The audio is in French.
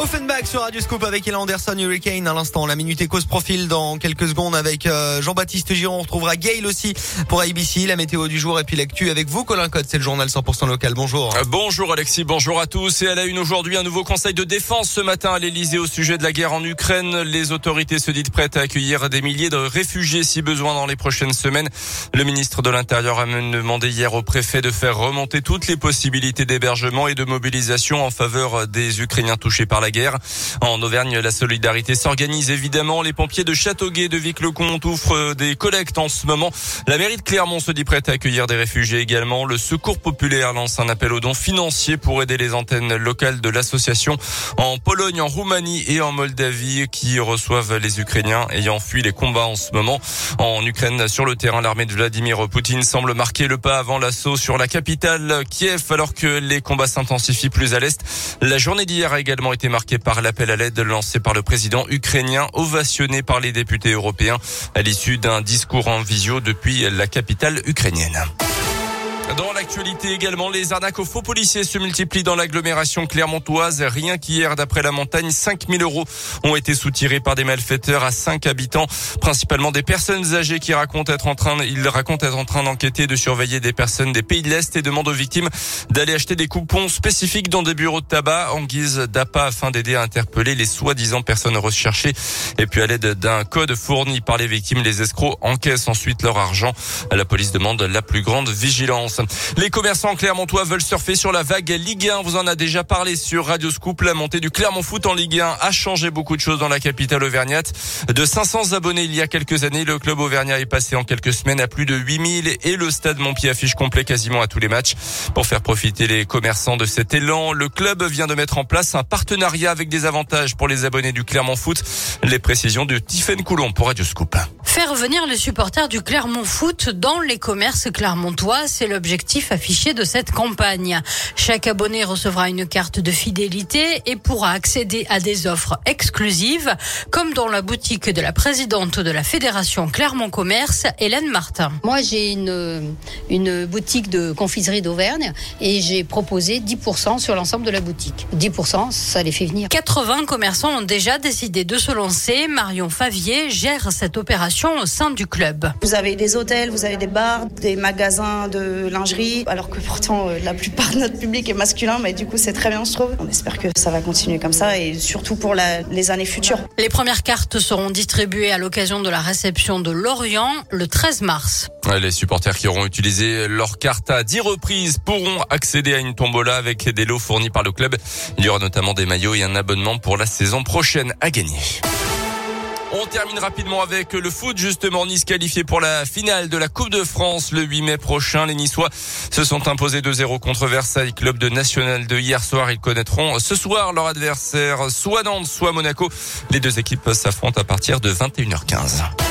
Offenbach sur Radio Scoop avec Ella Anderson, Hurricane à l'instant. La minute éco se profile dans quelques secondes avec euh, Jean-Baptiste Giron. On retrouvera Gail aussi pour ABC, la météo du jour et puis l'actu avec vous. Colin Code, c'est le journal 100% local. Bonjour. Euh, bonjour Alexis, bonjour à tous. Et à la une aujourd'hui, un nouveau conseil de défense ce matin à l'Elysée au sujet de la guerre en Ukraine. Les autorités se disent prêtes à accueillir des milliers de réfugiés si besoin dans les prochaines semaines. Le ministre de l'Intérieur a demandé hier au préfet de faire remonter toutes les possibilités d'hébergement et de mobilisation en faveur des Ukrainiens touchés par la En Auvergne, la solidarité s'organise évidemment. Les pompiers de Châteauguay de Vic-le-Comte ouvrent des collectes en ce moment. La mairie de Clermont se dit prête à accueillir des réfugiés également. Le Secours populaire lance un appel aux dons financiers pour aider les antennes locales de l'association en Pologne, en Roumanie et en Moldavie qui reçoivent les Ukrainiens ayant fui les combats en ce moment. En Ukraine, sur le terrain, l'armée de Vladimir Poutine semble marquer le pas avant l'assaut sur la capitale Kiev alors que les combats s'intensifient plus à l'est. La journée d'hier a également été marquée par l'appel à l'aide lancé par le président ukrainien, ovationné par les députés européens à l'issue d'un discours en visio depuis la capitale ukrainienne. Dans l'actualité également, les arnaques aux faux policiers se multiplient dans l'agglomération clermontoise. Rien qu'hier, d'après la montagne, 5000 euros ont été soutirés par des malfaiteurs à 5 habitants, principalement des personnes âgées qui racontent être en train, ils racontent être en train d'enquêter, de surveiller des personnes des pays de l'Est et demandent aux victimes d'aller acheter des coupons spécifiques dans des bureaux de tabac en guise d'appât afin d'aider à interpeller les soi-disant personnes recherchées. Et puis à l'aide d'un code fourni par les victimes, les escrocs encaissent ensuite leur argent. La police demande la plus grande vigilance. Les commerçants clermontois veulent surfer sur la vague Ligue 1. Vous en a déjà parlé sur Radio Scoop. La montée du Clermont Foot en Ligue 1 a changé beaucoup de choses dans la capitale auvergnate. De 500 abonnés il y a quelques années, le club auvergnat est passé en quelques semaines à plus de 8000 et le stade Montpied affiche complet quasiment à tous les matchs. Pour faire profiter les commerçants de cet élan, le club vient de mettre en place un partenariat avec des avantages pour les abonnés du Clermont Foot. Les précisions de Tiffaine Coulon pour Radio Scoop. Faire venir les supporters du Clermont Foot dans les commerces clermontois, c'est l'objectif affiché de cette campagne. Chaque abonné recevra une carte de fidélité et pourra accéder à des offres exclusives, comme dans la boutique de la présidente de la Fédération Clermont Commerce, Hélène Martin. Moi, j'ai une, une boutique de confiserie d'Auvergne et j'ai proposé 10% sur l'ensemble de la boutique. 10%, ça les fait venir. 80 commerçants ont déjà décidé de se lancer. Marion Favier gère cette opération au sein du club. Vous avez des hôtels, vous avez des bars, des magasins de lingerie, alors que pourtant euh, la plupart de notre public est masculin, mais du coup c'est très bien je trouve. On espère que ça va continuer comme ça et surtout pour la, les années futures. Les premières cartes seront distribuées à l'occasion de la réception de Lorient le 13 mars. Les supporters qui auront utilisé leur carte à 10 reprises pourront accéder à une tombola avec des lots fournis par le club. Il y aura notamment des maillots et un abonnement pour la saison prochaine à gagner. On termine rapidement avec le foot. Justement, Nice qualifié pour la finale de la Coupe de France le 8 mai prochain. Les Niçois se sont imposés 2-0 contre Versailles, club de National de hier soir. Ils connaîtront ce soir leur adversaire, soit Nantes, soit Monaco. Les deux équipes s'affrontent à partir de 21h15.